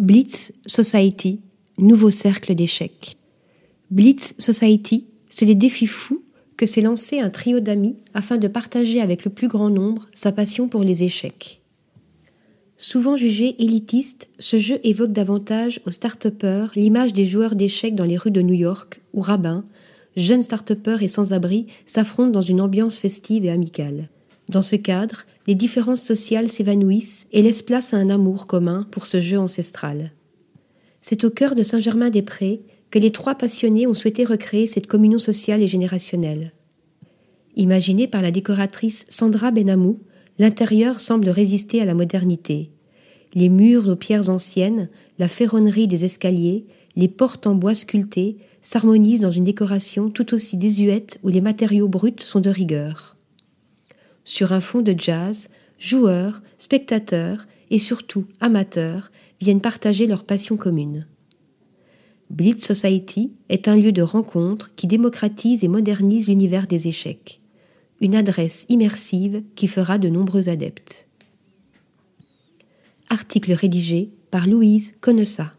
Blitz Society, nouveau cercle d'échecs. Blitz Society, c'est le défi fou que s'est lancé un trio d'amis afin de partager avec le plus grand nombre sa passion pour les échecs. Souvent jugé élitiste, ce jeu évoque davantage aux start l'image des joueurs d'échecs dans les rues de New York, où rabbins, jeunes start et sans-abri s'affrontent dans une ambiance festive et amicale. Dans ce cadre, les différences sociales s'évanouissent et laissent place à un amour commun pour ce jeu ancestral. C'est au cœur de Saint-Germain-des-Prés que les trois passionnés ont souhaité recréer cette communion sociale et générationnelle. Imaginé par la décoratrice Sandra Benamou, l'intérieur semble résister à la modernité. Les murs aux pierres anciennes, la ferronnerie des escaliers, les portes en bois sculptées s'harmonisent dans une décoration tout aussi désuète où les matériaux bruts sont de rigueur sur un fond de jazz, joueurs, spectateurs et surtout amateurs viennent partager leur passion commune. Blitz Society est un lieu de rencontre qui démocratise et modernise l'univers des échecs, une adresse immersive qui fera de nombreux adeptes. Article rédigé par Louise Connessa.